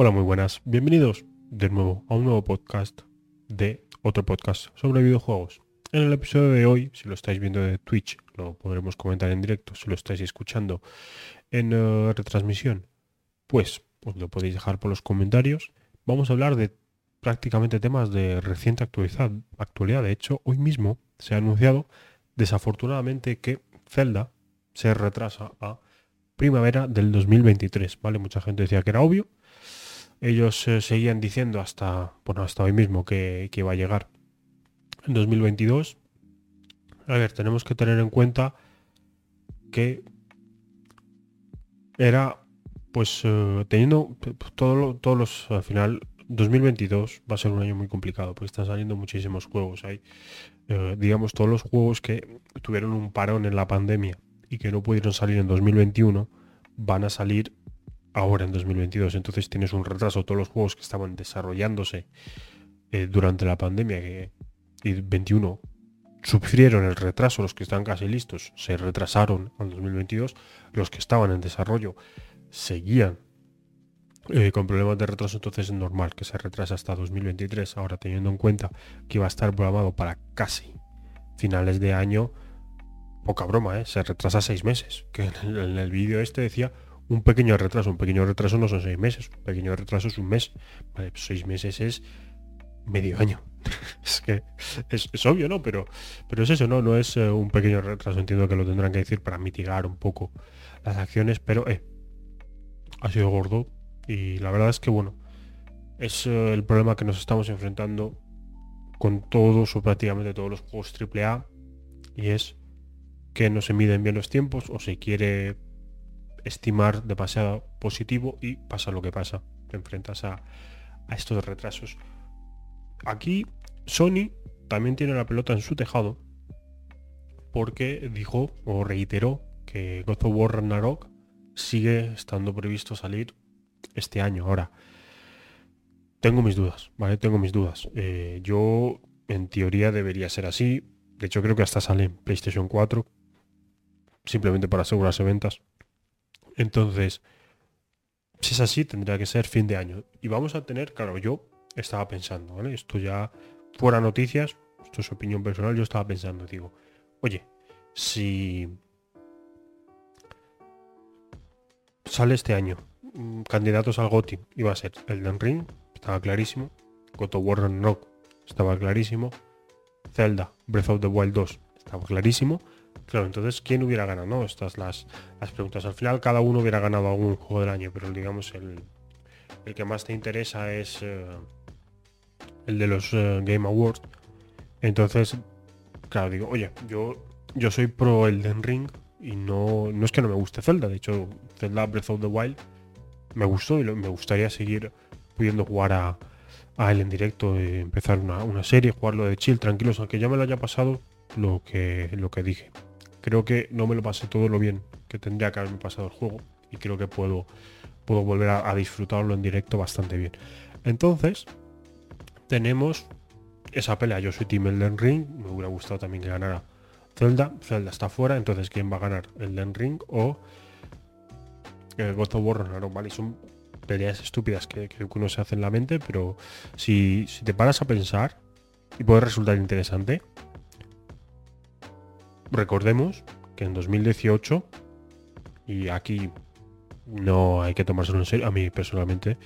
Hola, muy buenas. Bienvenidos de nuevo a un nuevo podcast de otro podcast sobre videojuegos. En el episodio de hoy, si lo estáis viendo de Twitch, lo podremos comentar en directo. Si lo estáis escuchando en eh, retransmisión, pues os lo podéis dejar por los comentarios. Vamos a hablar de prácticamente temas de reciente actualidad. actualidad. De hecho, hoy mismo se ha anunciado desafortunadamente que Zelda se retrasa a primavera del 2023, ¿vale? Mucha gente decía que era obvio. Ellos eh, seguían diciendo hasta, bueno, hasta hoy mismo que, iba a llegar en 2022. A ver, tenemos que tener en cuenta que era, pues, eh, teniendo todo todos los, al final, 2022 va a ser un año muy complicado, porque están saliendo muchísimos juegos. Hay, eh, digamos, todos los juegos que tuvieron un parón en la pandemia y que no pudieron salir en 2021 van a salir ahora en 2022. Entonces tienes un retraso. Todos los juegos que estaban desarrollándose eh, durante la pandemia y 21 sufrieron el retraso. Los que están casi listos se retrasaron en 2022. Los que estaban en desarrollo seguían eh, con problemas de retraso. Entonces es normal que se retrase hasta 2023. Ahora teniendo en cuenta que va a estar programado para casi finales de año poca broma, ¿eh? se retrasa seis meses. Que en el, vídeo este decía un pequeño retraso. Un pequeño retraso no son seis meses. Un pequeño retraso es un mes. Pues seis meses es medio año. es que es, obvio, ¿no? Pero, pero es eso, ¿no? No es eh, un pequeño retraso. Entiendo que lo tendrán que decir para mitigar un poco las acciones, pero eh, ha sido gordo. Y la verdad es que, bueno, es eh, el problema que nos estamos enfrentando con todos o prácticamente todos los juegos AAA. Y es que no se miden bien los tiempos o se quiere estimar demasiado positivo y pasa lo que pasa. Te enfrentas a, estos retrasos. Aquí Sony también tiene la pelota en su tejado porque dijo o reiteró que God of War Ragnarok sigue estando previsto salir este año. Ahora, tengo mis dudas, ¿vale? Tengo mis dudas. Eh, yo, en teoría, debería ser así. De hecho, creo que hasta sale PlayStation 4 simplemente para asegurarse ventas. Entonces, si es así, tendría que ser fin de año. Y vamos a tener, claro, yo estaba pensando, ¿vale? Esto ya fuera noticias, esto es opinión personal, yo estaba pensando, digo, oye, si sale este año, mm, candidatos al GOTI, iba a ser Elden Ring, estaba clarísimo, God of War Rock, estaba clarísimo, Zelda, Breath of the Wild 2, estaba clarísimo, Claro, entonces, ¿quién hubiera ganado? No? Estas las, las preguntas. Al final cada uno hubiera ganado algún juego del año, pero digamos el, el que más te interesa es eh, el de los eh, Game Awards. Entonces, claro, digo, oye, yo, yo soy pro Elden Ring y no, no es que no me guste Zelda. De hecho, Zelda Breath of the Wild me gustó y me gustaría seguir pudiendo jugar a, a él en directo, empezar una, una serie, jugarlo de chill, tranquilos, aunque ya me lo haya pasado lo que, lo que dije creo que no me lo pasé todo lo bien que tendría que haberme pasado el juego y creo que puedo, puedo volver a, disfrutarlo en directo bastante bien. Entonces, tenemos esa pelea. Yo soy Team Elden Ring, me hubiera gustado también que ganara Zelda. Zelda está fuera, entonces ¿quién va a ganar? ¿Elden Ring o el God of War ¿vale? Son peleas estúpidas que, uno se hace en la mente, pero si te paras a pensar y puede resultar interesante, recordemos que en 2018, y aquí no hay que tomárselo en serio, a mí personalmente,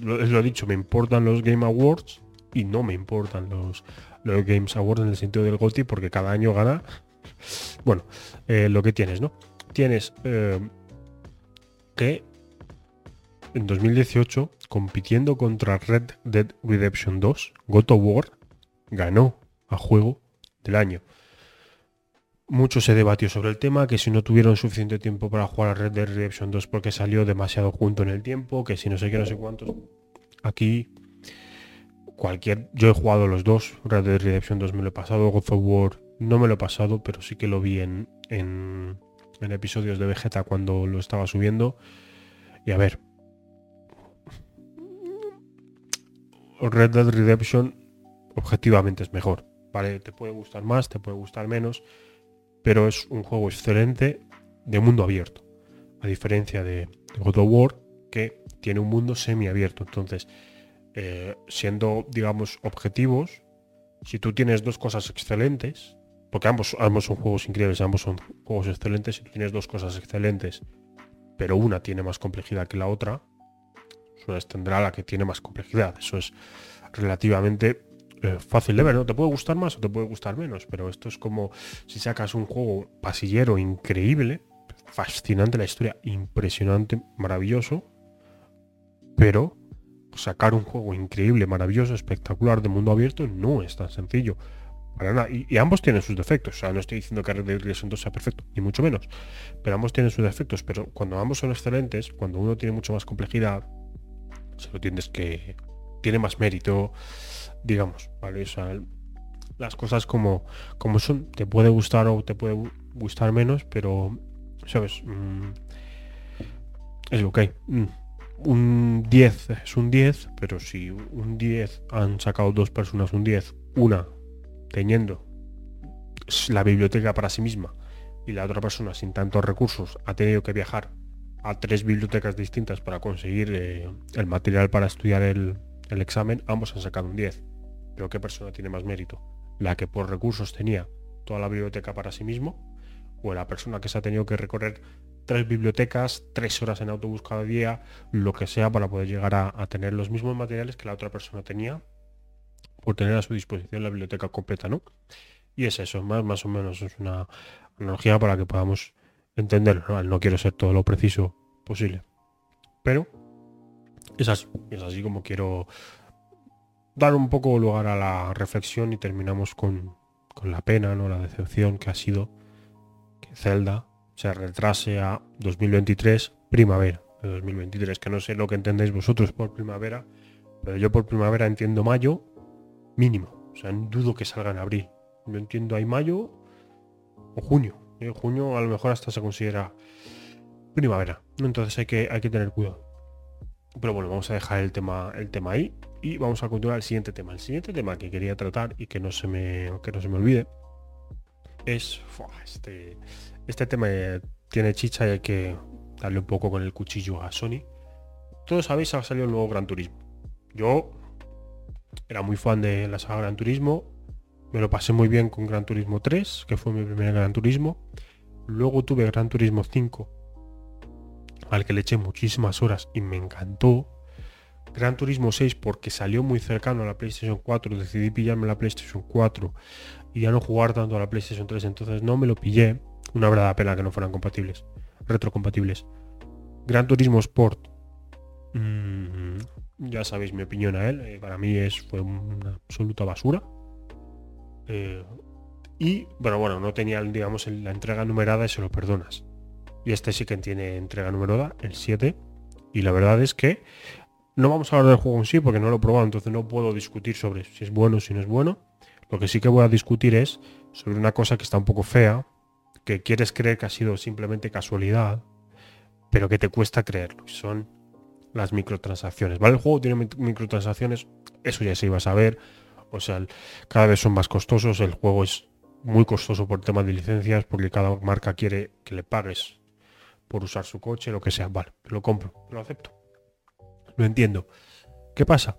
lo, he dicho, me importan los Game Awards y no me importan los, los Games Awards en el sentido del GOTY porque cada año gana, bueno, eh, lo que tienes, ¿no? Tienes eh, que en 2018, compitiendo contra Red Dead Redemption 2, God of War ganó a juego del año. Mucho se debatió sobre el tema, que si no tuvieron suficiente tiempo para jugar a Red Dead Redemption 2 porque salió demasiado junto en el tiempo, que si no sé qué, no sé cuántos. Aquí, cualquier... Yo he jugado los dos, Red Dead Redemption 2 me lo he pasado, God of War no me lo he pasado, pero sí que lo vi en, en, en episodios de Vegeta cuando lo estaba subiendo. Y a ver... Red Dead Redemption objetivamente es mejor. Vale, te puede gustar más, te puede gustar menos pero es un juego excelente de mundo abierto. A diferencia de God of War, que tiene un mundo semiabierto. Entonces, eh, siendo, digamos, objetivos, si tú tienes dos cosas excelentes, porque ambos, ambos son juegos increíbles, ambos son juegos excelentes, si tú tienes dos cosas excelentes, pero una tiene más complejidad que la otra, pues tendrá la que tiene más complejidad. Eso es relativamente fácil de ver, ¿no? Te puede gustar más o te puede gustar menos, pero esto es como si sacas un juego pasillero increíble, fascinante la historia, impresionante, maravilloso, pero sacar un juego increíble, maravilloso, espectacular de mundo abierto no es tan sencillo. Para nada. Y, ambos tienen sus defectos. O sea, no estoy diciendo que Red Dead Redemption 2 sea perfecto, ni mucho menos. Pero ambos tienen sus defectos. Pero cuando ambos son excelentes, cuando uno tiene mucho más complejidad, se lo tienes que. tiene más mérito, digamos, ¿vale? O sea, las cosas como, como son, te puede gustar o te puede gustar menos, pero, ¿sabes? Mm, es ok. Mm, un 10 es un 10, pero si un 10 han sacado dos personas un 10, una teniendo la biblioteca para sí misma y la otra persona sin tantos recursos ha tenido que viajar a tres bibliotecas distintas para conseguir eh, el material para estudiar el, el examen, ambos han sacado un 10. Pero ¿qué persona tiene más mérito? ¿La que por recursos tenía toda la biblioteca para sí mismo? ¿O la persona que se ha tenido que recorrer tres bibliotecas, tres horas en autobús cada día, lo que sea para poder llegar a, tener los mismos materiales que la otra persona tenía por tener a su disposición la biblioteca completa, ¿no? Y es eso, más, más o menos es una analogía para que podamos entenderlo. No quiero ser todo lo preciso posible. Pero es así, es así como quiero dar un poco lugar a la reflexión y terminamos con, la pena, ¿no? La decepción que ha sido que Zelda se retrase a 2023, primavera de 2023, que no sé lo que entendéis vosotros por primavera, pero yo por primavera entiendo mayo mínimo, o sea, dudo que salga en abril. Yo entiendo ahí mayo o junio. En junio a lo mejor hasta se considera primavera. Entonces hay que, hay que tener cuidado. Pero bueno, vamos a dejar el tema, el tema ahí y vamos a continuar el siguiente tema. El siguiente tema que quería tratar y que no se me, que no se me olvide es este, este tema tiene chicha y hay que darle un poco con el cuchillo a Sony. Todos sabéis, ha salido el nuevo Gran Turismo. Yo era muy fan de la saga Gran Turismo. Me lo pasé muy bien con Gran Turismo 3, que fue mi primer Gran Turismo. Luego tuve Gran Turismo 5, al que le eché muchísimas horas y me encantó. Gran Turismo 6 porque salió muy cercano a la PlayStation 4, decidí pillarme la PlayStation 4 y ya no jugar tanto a la PlayStation 3, entonces no me lo pillé. Una verdad pena que no fueran compatibles, retrocompatibles. Gran Turismo Sport. Mm, ya sabéis mi opinión a él. Eh, para mí es, fue una absoluta basura. Eh, y, bueno, bueno, no tenía, digamos, la entrega numerada y se lo perdonas. Y este sí que tiene entrega numerada, el 7. Y la verdad es que no vamos a hablar del juego en sí porque no lo he probado, entonces no puedo discutir sobre si es bueno o si no es bueno. Lo que sí que voy a discutir es sobre una cosa que está un poco fea, que quieres creer que ha sido simplemente casualidad, pero que te cuesta creerlo. Son las microtransacciones. ¿Vale? El juego tiene microtransacciones, eso ya se iba a saber. O sea, cada vez son más costosos. El juego es muy costoso por temas de licencias, porque cada marca quiere que le pagues por usar su coche, lo que sea. Vale, lo compro, lo acepto. Lo entiendo. ¿Qué pasa?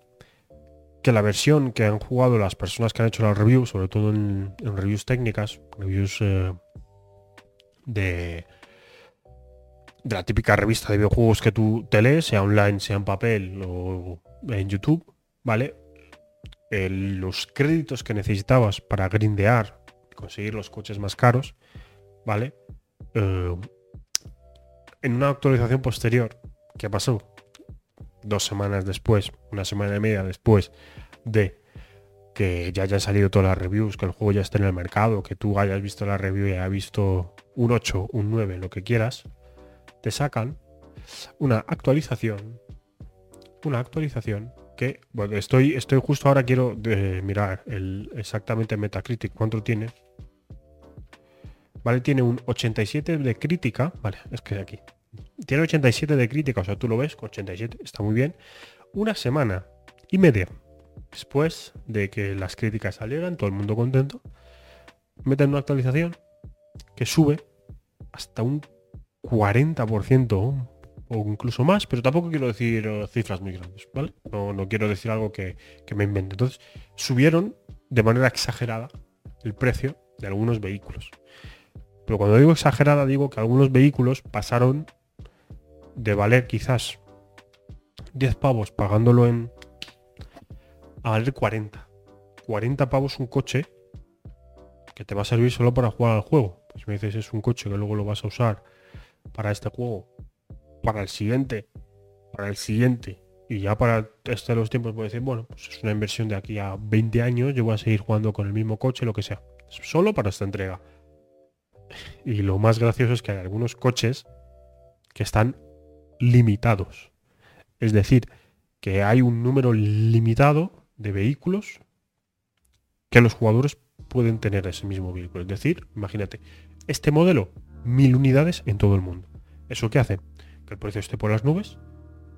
Que la versión que han jugado las personas que han hecho la review, sobre todo en, reviews técnicas, reviews eh, de, de la típica revista de videojuegos que tú te lees, sea online, sea en papel o en YouTube, ¿vale? los créditos que necesitabas para grindear, conseguir los coches más caros, ¿vale? Eh, en una actualización posterior, ¿qué pasó? Dos semanas después, una semana y media después de que ya hayan salido todas las reviews, que el juego ya esté en el mercado, que tú hayas visto la review y hayas visto un 8, un 9, lo que quieras, te sacan una actualización, una actualización que, bueno, estoy, estoy justo ahora quiero mirar el, exactamente Metacritic, cuánto tiene. Vale, tiene un 87 de crítica, vale, es que aquí. Tiene 87 de crítica, o sea, tú lo ves, 87, está muy bien. Una semana y media después de que las críticas salieran, todo el mundo contento, meten una actualización que sube hasta un 40%, o incluso más, pero tampoco quiero decir eh, cifras muy grandes, ¿vale? No, no quiero decir algo que, que me invente. Entonces, subieron de manera exagerada el precio de algunos vehículos. Pero cuando digo exagerada, digo que algunos vehículos pasaron de valer quizás 10 pavos pagándolo en... a valer 40. 40 pavos un coche que te va a servir solo para jugar al juego. Pues me dices es un coche que luego lo vas a usar para este juego, para el siguiente, para el siguiente y ya para este de los tiempos puedo decir, bueno, pues es una inversión de aquí a 20 años, yo voy a seguir jugando con el mismo coche, lo que sea. Solo para esta entrega. Y lo más gracioso es que hay algunos coches que están limitados. Es decir, que hay un número limitado de vehículos que los jugadores pueden tener ese mismo vehículo. Es decir, imagínate, este modelo, mil unidades en todo el mundo. ¿Eso qué hace? Que el precio esté por las nubes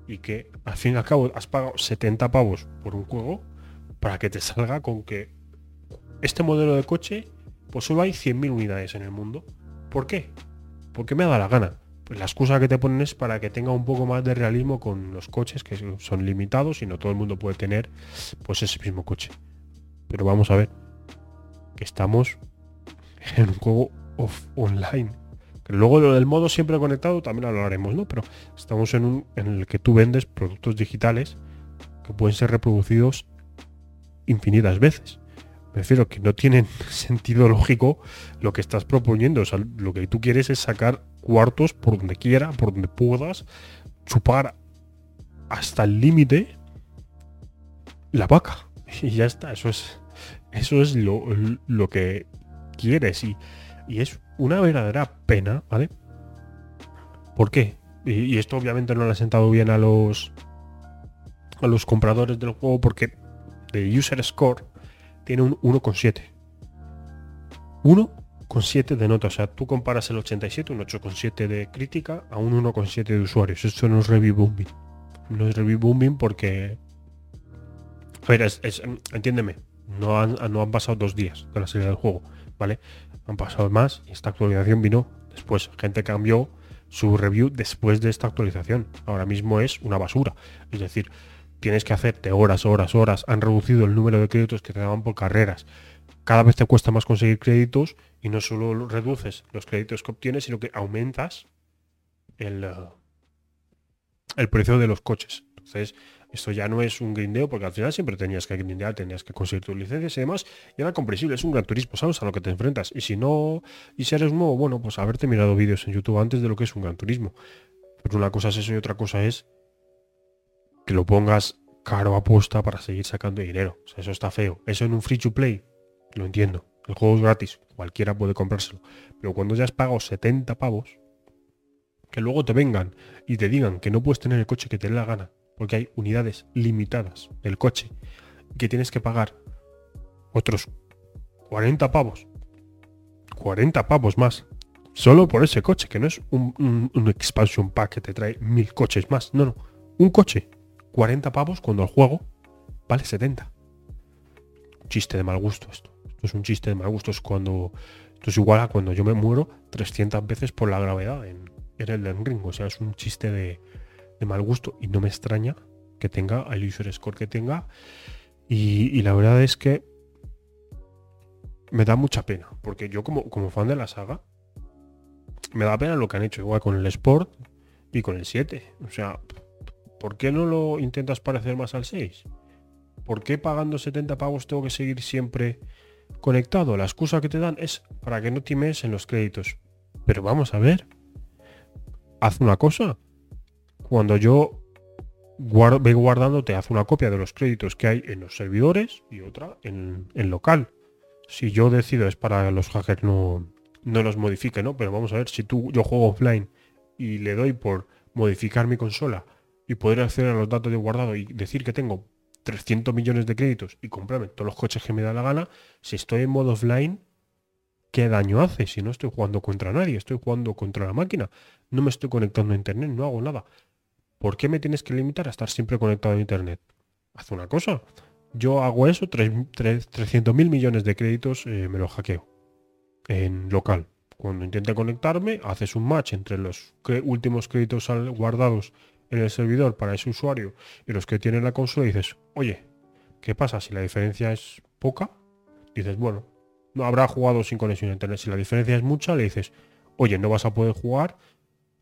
y que al fin y al cabo has pagado 70 pavos por un juego para que te salga con que este modelo de coche, pues solo hay 100.000 unidades en el mundo. ¿Por qué? Porque me dado la gana. Pues la excusa que te ponen es para que tenga un poco más de realismo con los coches que son limitados y no todo el mundo puede tener pues ese mismo coche. Pero vamos a ver que estamos en un juego off online. Que luego lo del modo siempre conectado también lo haremos, ¿no? Pero estamos en un en el que tú vendes productos digitales que pueden ser reproducidos infinitas veces. Me refiero que no tienen sentido lógico lo que estás proponiendo. O sea, lo que tú quieres es sacar cuartos por donde quiera, por donde puedas, chupar hasta el límite la vaca. Y ya está, eso es eso es lo, lo que quieres y, y, es una verdadera pena, ¿vale? ¿Por qué? Y, y, esto obviamente no le ha sentado bien a los a los compradores del juego porque de user score tiene un 1,7. 1,7 de nota. O sea, tú comparas el 87, un 8,7 de crítica, a un 1,7 de usuarios. Esto no es review booming. No es review booming porque... A ver, es, entiéndeme, no han, no han pasado dos días de la salida del juego, ¿vale? Han pasado más y esta actualización vino después. Gente cambió su review después de esta actualización. Ahora mismo es una basura. Es decir, tienes que hacerte horas, horas, horas. Han reducido el número de créditos que te daban por carreras. Cada vez te cuesta más conseguir créditos y no solo reduces los créditos que obtienes, sino que aumentas el, uh, el precio de los coches. Entonces, esto ya no es un grindeo, porque al final siempre tenías que grindear, tenías que conseguir tus licencias y demás, y era comprensible, es un gran turismo, sabes a lo que te enfrentas. Y si no, y si eres nuevo, bueno, pues haberte mirado vídeos en YouTube antes de lo que es un gran turismo. Pero una cosa es eso y otra cosa es que lo pongas caro a posta para seguir sacando dinero. Eso está feo. Eso en un free to play, lo entiendo. El juego es gratis, cualquiera puede comprárselo. Pero cuando ya has pagado 70 pavos, que luego te vengan y te digan que no puedes tener el coche que te dé la gana, porque hay unidades limitadas del coche que tienes que pagar otros 40 pavos. 40 pavos más. Solo por ese coche, que no es un, un, un expansion pack que te trae mil coches más. No, no. Un coche. 40 pavos cuando el juego vale 70. Chiste de mal gusto esto. Esto es un chiste de mal gusto. Es cuando. Esto es igual a cuando yo me muero 300 veces por la gravedad en, el Ring. O sea, es un chiste de, de mal gusto y no me extraña que tenga el user score que tenga y, y, la verdad es que me da mucha pena porque yo como, como fan de la saga me da pena lo que han hecho igual con el Sport y con el 7 o sea ¿por qué no lo intentas parecer más al 6? ¿por qué pagando 70 pavos tengo que seguir siempre conectado? la excusa que te dan es para que no times en los créditos pero vamos a ver haz una cosa cuando yo guardo, guardando, te hace una copia de los créditos que hay en los servidores y otra en, en local. Si yo decido es para los hackers no, no los modifique, ¿no? Pero vamos a ver, si tú yo juego offline y le doy por modificar mi consola y poder acceder a los datos de guardado y decir que tengo 300 millones de créditos y comprarme todos los coches que me da la gana, si estoy en modo offline, ¿qué daño hace? Si no estoy jugando contra nadie, estoy jugando contra la máquina, no me estoy conectando a internet, no hago nada. ¿Por qué me tienes que limitar a estar siempre conectado a Internet? Haz una cosa. Yo hago eso, 300 mil millones de créditos eh, me lo hackeo. En local. cuando intente conectarme, haces un match entre los últimos créditos guardados en el servidor para ese usuario y los que tiene la consola dices, oye, ¿qué pasa si la diferencia es poca? Dices, bueno, no habrá jugado sin conexión a internet. Si la diferencia es mucha, le dices, oye, no vas a poder jugar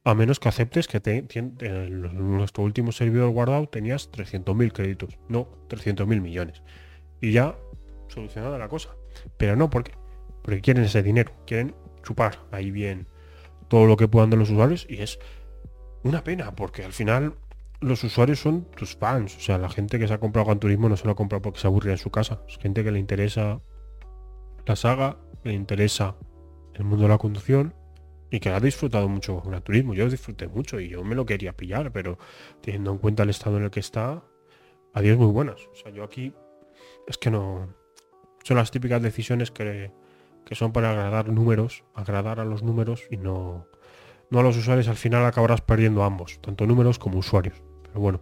a menos que aceptes que te, en nuestro último servidor guardado tenías 300.000 créditos, no 300.000 millones. Y ya solucionada la cosa. Pero no, ¿por qué? Porque quieren ese dinero, quieren chupar ahí bien todo lo que puedan de los usuarios y es una pena porque al final los usuarios son tus fans, o sea, la gente que se ha comprado Gran Turismo no se lo ha comprado porque se aburre en su casa, es gente que le interesa la saga, le interesa el mundo de la conducción y que ha disfrutado mucho con Gran Turismo. Yo disfruté mucho y yo me lo quería pillar, pero teniendo en cuenta el estado en el que está, adiós muy buenas. O sea, yo aquí es que no son las típicas decisiones que que son para agradar números, agradar a los números y no, no a los usuarios, al final acabarás perdiendo ambos, tanto números como usuarios. Pero bueno,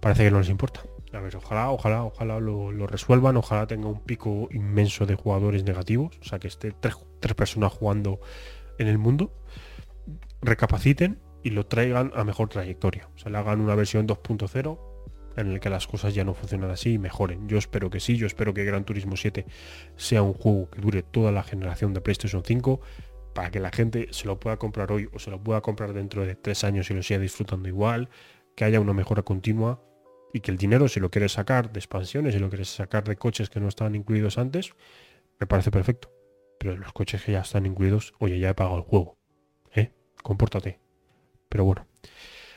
parece que no les importa. A ver, ojalá, ojalá, ojalá lo, resuelvan, ojalá tenga un pico inmenso de jugadores negativos, o sea que esté tres, personas jugando en el mundo, recapaciten y lo traigan a mejor trayectoria. O sea, le hagan una versión 2.0 en el que las cosas ya no funcionan así y mejoren. Yo espero que sí, yo espero que Gran Turismo 7 sea un juego que dure toda la generación de PlayStation 5 para que la gente se lo pueda comprar hoy o se lo pueda comprar dentro de tres años y lo siga disfrutando igual, que haya una mejora continua y que el dinero si lo quieres sacar de expansiones, si lo quieres sacar de coches que no estaban incluidos antes, me parece perfecto. Pero los coches que ya están incluidos, oye, ya he pagado el juego. ¿Eh? Compórtate. Pero bueno,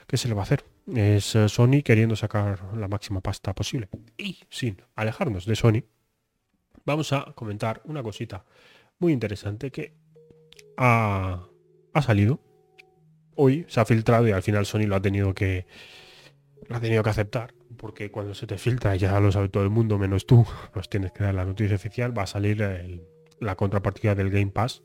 ¿qué se le va a hacer? es eh, Sony queriendo sacar la máxima pasta posible. Y sin alejarnos de Sony, vamos a comentar una cosita muy interesante que ha, salido. Hoy se ha filtrado y al final Sony lo ha tenido que lo ha tenido que aceptar. Porque cuando se te filtra, ya lo sabe todo el mundo, menos tú, nos tienes que dar la noticia oficial, va a salir la contrapartida del Game Pass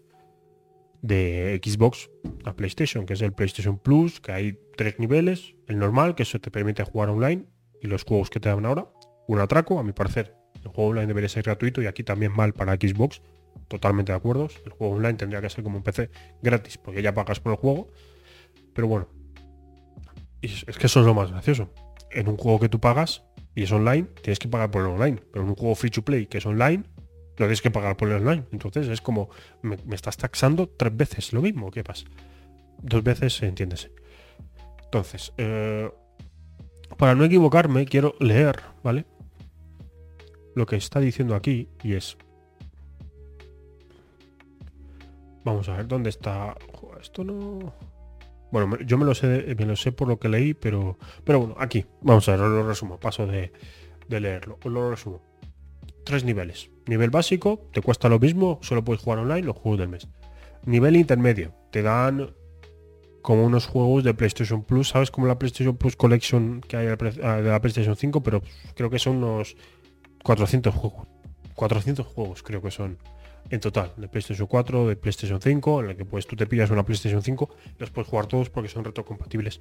de Xbox a PlayStation, que es el PlayStation Plus, que hay tres niveles, el normal, que eso te permite jugar online, y los juegos que te dan ahora, un atraco, a mi parecer, el juego online debería ser gratuito y aquí también mal para Xbox, totalmente de acuerdo, el juego online tendría que ser como un PC gratis, porque ya pagas por el juego, pero bueno, es, es que eso es lo más gracioso, en un juego que tú pagas y es online, tienes que pagar por el online, pero en un juego free to play que es online, lo tienes que pagar por el online. Entonces es como, me, estás taxando tres veces lo mismo. ¿Qué pasa? Dos veces, entiéndese. Entonces, eh, para no equivocarme, quiero leer, ¿vale? Lo que está diciendo aquí y es... Vamos a ver dónde está... Esto no... Bueno, yo me lo sé, me lo sé por lo que leí, pero, pero bueno, aquí, vamos a ver, lo resumo, paso de, de leerlo, os lo resumo tres niveles. Nivel básico, te cuesta lo mismo, solo puedes jugar online los juegos del mes. Nivel intermedio, te dan como unos juegos de PlayStation Plus, ¿sabes? Como la PlayStation Plus Collection que hay de la PlayStation 5, pero creo que son unos 400 juegos. 400 juegos creo que son en total, de PlayStation 4, de PlayStation 5, en el que pues tú te pillas una PlayStation 5, los puedes jugar todos porque son retrocompatibles.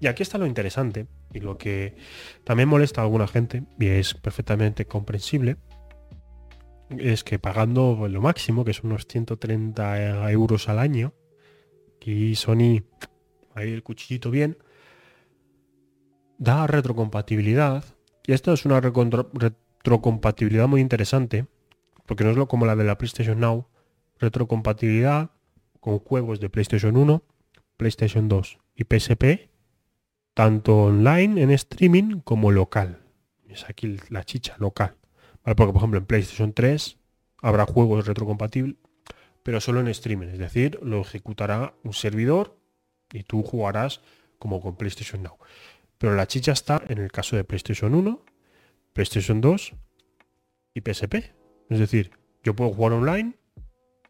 Y aquí está lo interesante y lo que también molesta a alguna gente, y es perfectamente comprensible, es que pagando lo máximo, que son unos 130 euros al año, y Sony, ahí el cuchillito bien, da retrocompatibilidad. Y esto es una retrocompatibilidad muy interesante, porque no es lo como la de la PlayStation Now, retrocompatibilidad con juegos de PlayStation 1, PlayStation 2 y PSP, tanto online en streaming como local. Es aquí la chicha, local. Porque, por ejemplo, en PlayStation 3 habrá juegos retrocompatibles, pero solo en streaming. Es decir, lo ejecutará un servidor y tú jugarás como con PlayStation Now. Pero la chicha está en el caso de PlayStation 1, PlayStation 2 y PSP. Es decir, yo puedo jugar online,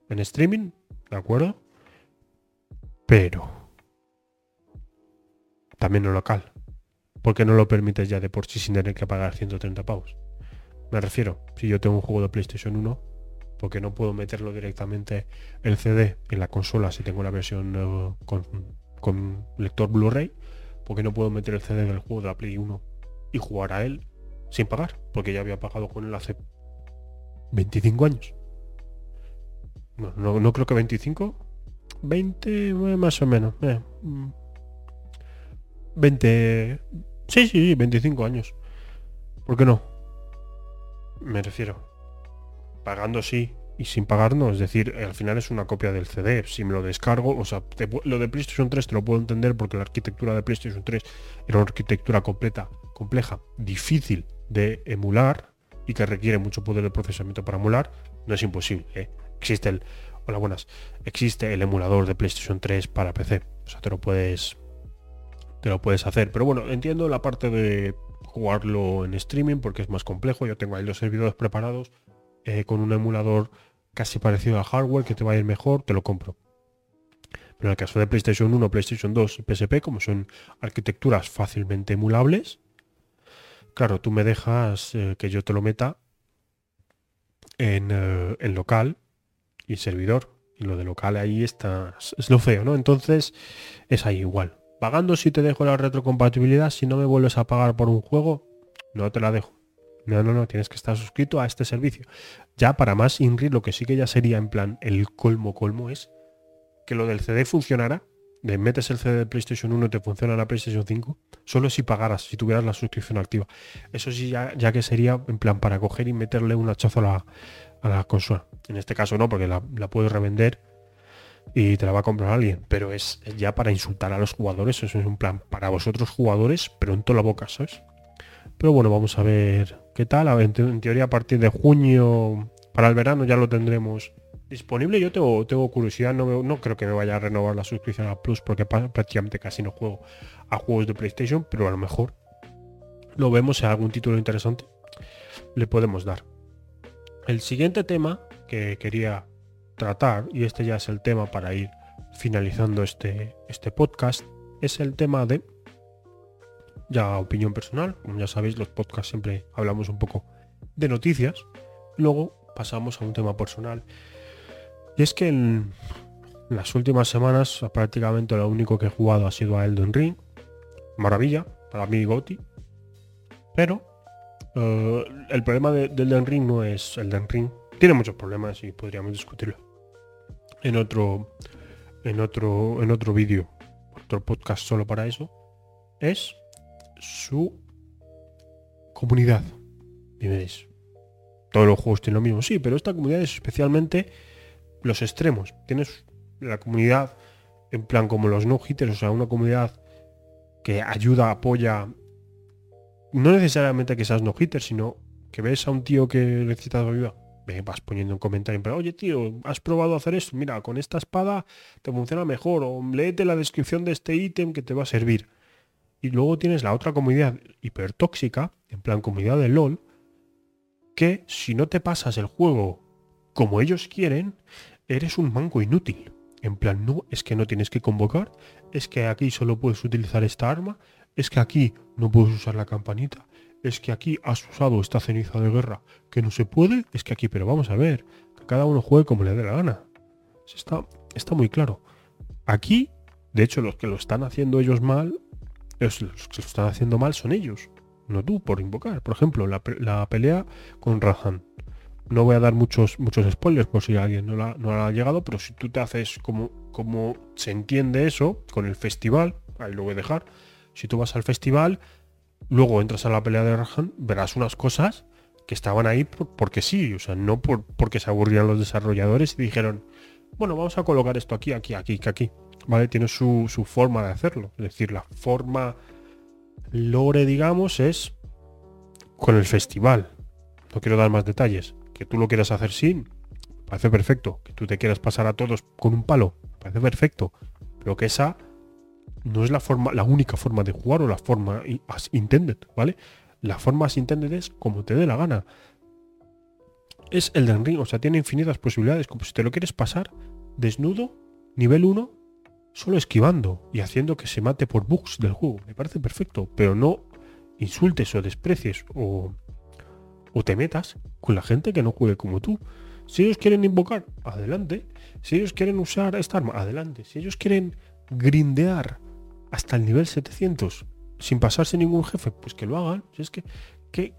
en streaming, ¿de acuerdo? Pero también en local. Porque no lo permites ya de por sí sin tener que pagar 130 pavos. Me refiero, si yo tengo un juego de PlayStation 1, porque no puedo meterlo directamente el CD en la consola si tengo la versión eh, con, lector Blu-ray, porque no puedo meter el CD en el juego de la Play 1 y jugar a él sin pagar, porque ya había pagado con él hace 25 años. No, no, creo que 25, 20 eh, más o menos. 20... Mm. Sí, sí, 25 años. ¿Por qué no? Me refiero. Pagando sí y sin pagar no. Es decir, al final es una copia del CD. Si me lo descargo, o sea, lo de PlayStation 3 te lo puedo entender porque la arquitectura de PlayStation 3 era una arquitectura completa, compleja, difícil de emular y que requiere mucho poder de procesamiento para emular. No es imposible. ¿eh? Existe el... Hola, buenas. Existe el emulador de PlayStation 3 para PC. O sea, te lo puedes... Te lo puedes hacer. Pero bueno, entiendo la parte de jugarlo en streaming porque es más complejo. Yo tengo ahí los servidores preparados eh, con un emulador casi parecido al hardware que te va a ir mejor, te lo compro. Pero en el caso de PlayStation 1, PlayStation 2 y PSP, como son arquitecturas fácilmente emulables, claro, tú me dejas eh, que yo te lo meta en, eh, en, local y servidor. Y lo de local ahí está, es lo feo, ¿no? Entonces es ahí igual. Pagando si te dejo la retrocompatibilidad, si no me vuelves a pagar por un juego, no te la dejo. No, no, no, tienes que estar suscrito a este servicio. Ya para más INRI, lo que sí que ya sería en plan el colmo colmo es que lo del CD funcionara, de metes el CD de PlayStation 1 y te funciona la PlayStation 5, solo si pagaras, si tuvieras la suscripción activa. Eso sí, ya, ya que sería en plan para coger y meterle un hachazo a la, consola. En este caso no, porque la, la puedes revender y te la va a comprar alguien, pero es ya para insultar a los jugadores, eso es un plan para vosotros jugadores, pero en toda la boca, ¿sabes? Pero bueno, vamos a ver qué tal. En, teoría a partir de junio, para el verano ya lo tendremos disponible. Yo tengo, curiosidad, no, creo que me vaya a renovar la suscripción a Plus porque prácticamente casi no juego a juegos de PlayStation, pero a lo mejor lo vemos en algún título interesante le podemos dar. El siguiente tema que quería tratar, y este ya es el tema para ir finalizando este, este podcast, es el tema de, ya opinión personal, como ya sabéis, los podcasts siempre hablamos un poco de noticias, luego pasamos a un tema personal. Y es que en las últimas semanas prácticamente lo único que he jugado ha sido a Elden Ring, maravilla, para mí Goti, pero eh, el problema de, del Elden Ring no es Elden Ring. Tiene muchos problemas y podríamos discutirlo en otro en otro en otro vídeo, otro podcast solo para eso, es su comunidad. Y veis, todos los juegos tienen lo mismo, sí, pero esta comunidad es especialmente los extremos. Tienes la comunidad en plan como los no hitters, o sea, una comunidad que ayuda, apoya, no necesariamente que seas no hitter, sino que ves a un tío que necesita ayuda me vas poniendo un comentario, pero oye tío, ¿has probado hacer esto? Mira, con esta espada te funciona mejor, o léete la descripción de este ítem que te va a servir. Y luego tienes la otra comunidad hipertóxica, en plan comunidad de LOL, que si no te pasas el juego como ellos quieren, eres un manco inútil. En plan, no, es que no tienes que convocar, es que aquí solo puedes utilizar esta arma, es que aquí no puedes usar la campanita, es que aquí has usado esta ceniza de guerra que no se puede, es que aquí, pero vamos a ver, que cada uno juegue como le dé la gana. Está, está muy claro. Aquí, de hecho, los que lo están haciendo ellos mal, los que lo están haciendo mal son ellos, no tú, por invocar. Por ejemplo, la, pelea con Rahan. No voy a dar muchos, muchos spoilers por si alguien no, la, ha llegado, pero si tú te haces como, como se entiende eso con el festival, ahí lo voy a dejar. Si tú vas al festival, luego entras a la pelea de Rahan, verás unas cosas que estaban ahí porque sí, o sea, no por, porque se aburrían los desarrolladores y dijeron, bueno, vamos a colocar esto aquí, aquí, aquí, aquí. ¿Vale? Tiene su, su forma de hacerlo. Es decir, la forma lore, digamos, es con el festival. No quiero dar más detalles. Que tú lo quieras hacer sin, parece perfecto. Que tú te quieras pasar a todos con un palo, parece perfecto. Pero que esa no es la forma, la única forma de jugar o la forma as intended, ¿vale? La forma as intended es como te dé la gana. Es el de Ring, o sea, tiene infinitas posibilidades, como si te lo quieres pasar desnudo, nivel 1, solo esquivando y haciendo que se mate por bugs del juego. Me parece perfecto, pero no insultes o desprecies o, o te metas con la gente que no juegue como tú. Si ellos quieren invocar, adelante. Si ellos quieren usar esta arma, adelante. Si ellos quieren grindear hasta el nivel 700 sin pasarse ningún jefe, pues que lo hagan. Si es que, ¿qué,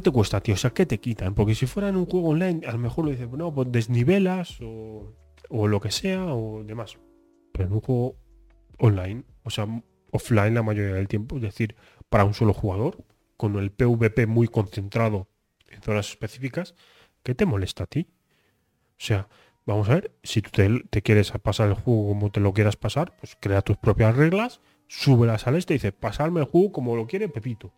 te cuesta, tío? O sea, ¿qué te quitan? Porque si fuera en un juego online, a lo mejor lo dices, no, pues desnivelas o, o lo que sea, o demás. Pero en un juego online, o sea, offline la mayoría del tiempo, es decir, para un solo jugador, con el PvP muy concentrado en zonas específicas, ¿qué te molesta a ti? O sea, vamos a ver, si tú te, quieres pasar el juego como te lo quieras pasar, pues crea tus propias reglas, súbelas al este y dice, pasarme el juego como lo quiere Pepito.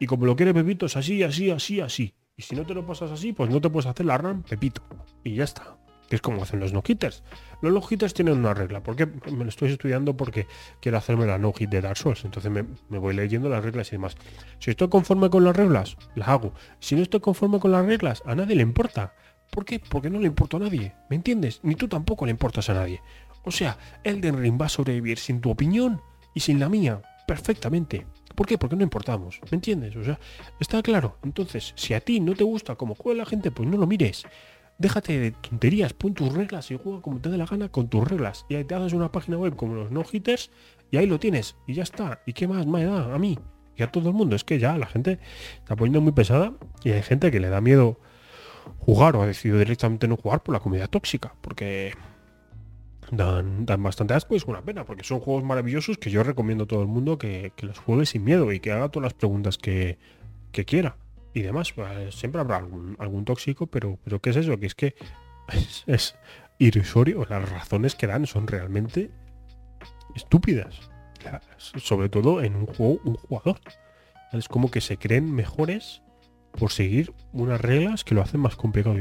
Y como lo quiere Pepito es así, así, así, así. Y si no te lo pasas así, pues no te puedes hacer la run Pepito. Y ya está. Que es como hacen los no-hitters. Los no-hitters tienen una regla. Porque me lo estoy estudiando porque quiero hacerme la no-hit de Dark Souls. Entonces me, voy leyendo las reglas y demás. Si estoy conforme con las reglas, las hago. Si no estoy conforme con las reglas, a nadie le importa. ¿Por qué? Porque no le importa a nadie. ¿Me entiendes? Ni tú tampoco le importas a nadie. O sea, Elden Ring va a sobrevivir sin tu opinión y sin la mía. Perfectamente. ¿Por qué? Porque no importamos. ¿Me entiendes? O sea, está claro. Entonces, si a ti no te gusta cómo juega la gente, pues no lo mires. Déjate de tonterías, pon tus reglas y juega como te dé la gana con tus reglas. Y ahí te haces una página web como los no-hitters y ahí lo tienes. Y ya está. ¿Y qué más me da a mí? Y a todo el mundo. Es que ya la gente está poniendo muy pesada y hay gente que le da miedo jugar o ha decidido directamente no jugar por la comunidad tóxica. Porque dan, bastante asco y es una pena, porque son juegos maravillosos que yo recomiendo a todo el mundo que, los juegue sin miedo y que haga todas las preguntas que, quiera. Y demás, pues, siempre habrá algún, tóxico, pero, pero ¿qué es eso? Que es que es, irrisorio, las razones que dan son realmente estúpidas. Sobre todo en un juego, un jugador. Es como que se creen mejores por seguir unas reglas que lo hacen más complicado.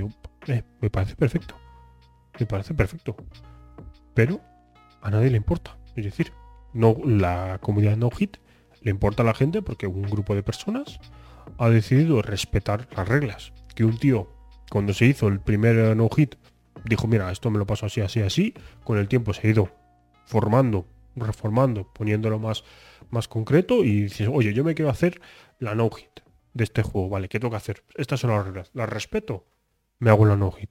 Eh, me parece perfecto. Me parece perfecto pero a nadie le importa. Es decir, no, la comunidad no hit le importa a la gente porque un grupo de personas ha decidido respetar las reglas. Que un tío, cuando se hizo el primer no hit, dijo, mira, esto me lo paso así, así, así. Con el tiempo se ha ido formando, reformando, poniéndolo más, más concreto y dices, oye, yo me quiero hacer la no hit de este juego, ¿vale? ¿Qué tengo que hacer? Estas son las reglas. ¿Las respeto? Me hago la no hit.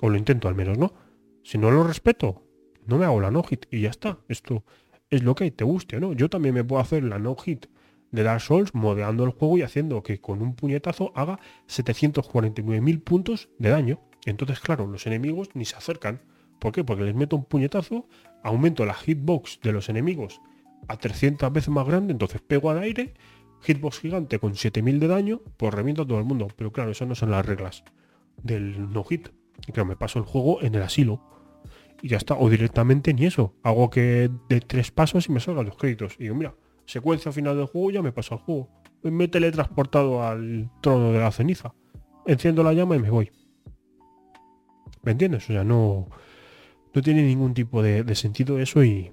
O lo intento al menos, ¿no? Si no lo respeto, no me hago la no-hit y ya está. Esto es lo que te guste, ¿no? Yo también me puedo hacer la no-hit de Dark Souls modeando el juego y haciendo que con un puñetazo haga 749.000 puntos de daño. Entonces, claro, los enemigos ni se acercan. ¿Por qué? Porque les meto un puñetazo, aumento la hitbox de los enemigos a 300 veces más grande, entonces pego al aire, hitbox gigante con 7000 de daño, pues reviento a todo el mundo. Pero claro, esas no son las reglas del no-hit. Y claro, me paso el juego en el asilo y ya está. O directamente ni eso. Hago que de tres pasos y me salgan los créditos. Y digo, mira, secuencia final del juego, ya me paso al juego. Me he teletransportado al trono de la ceniza. Enciendo la llama y me voy. ¿Me entiendes? O sea, no, no tiene ningún tipo de, sentido eso y,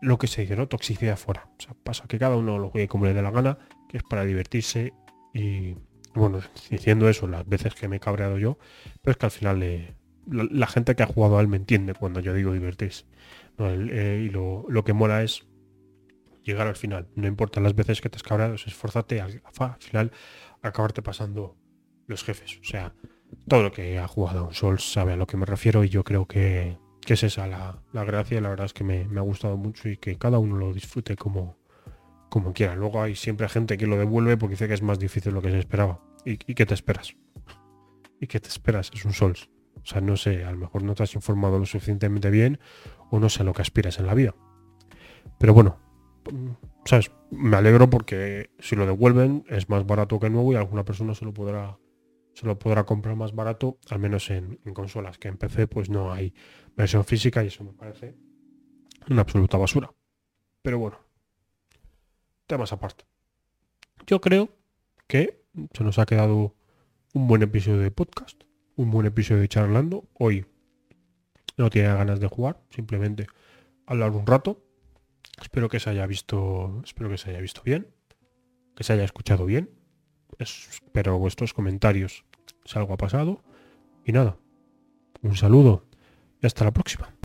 lo que se dice, ¿no? Toxicidad fuera. O sea, pasa que cada uno lo juegue como le dé la gana, que es para divertirse y, bueno, diciendo eso las veces que me he cabreado yo, pero es que al final la, gente que ha jugado a él me entiende cuando yo digo divertirse. Eh, y lo, que mola es llegar al final. No importa las veces que te has cabreado, esforzate al, al final acabarte pasando los jefes. O sea, todo lo que ha jugado a un Sol sabe a lo que me refiero y yo creo que, es esa la, la, gracia. La verdad es que me, ha gustado mucho y que cada uno lo disfrute como, como quiera. Luego hay siempre gente que lo devuelve porque dice que es más difícil lo que se esperaba. ¿Y, y qué te esperas? ¿Y qué te esperas? Es un Souls. O sea, no sé, a lo mejor no te has informado lo suficientemente bien o no sé lo que aspiras en la vida. Pero bueno, ¿sabes? Me alegro porque si lo devuelven es más barato que nuevo y alguna persona se lo podrá, se lo podrá comprar más barato, al menos en, consolas, que en PC pues no hay versión física y eso me parece una absoluta basura. Pero bueno, temas aparte. Yo creo que se nos ha quedado un buen episodio de podcast un buen episodio de charlando. Hoy no tiene ganas de jugar, simplemente hablar un rato. Espero que se haya visto, espero que se haya visto bien, que se haya escuchado bien. Espero vuestros comentarios si algo ha pasado. Y nada, un saludo y hasta la próxima.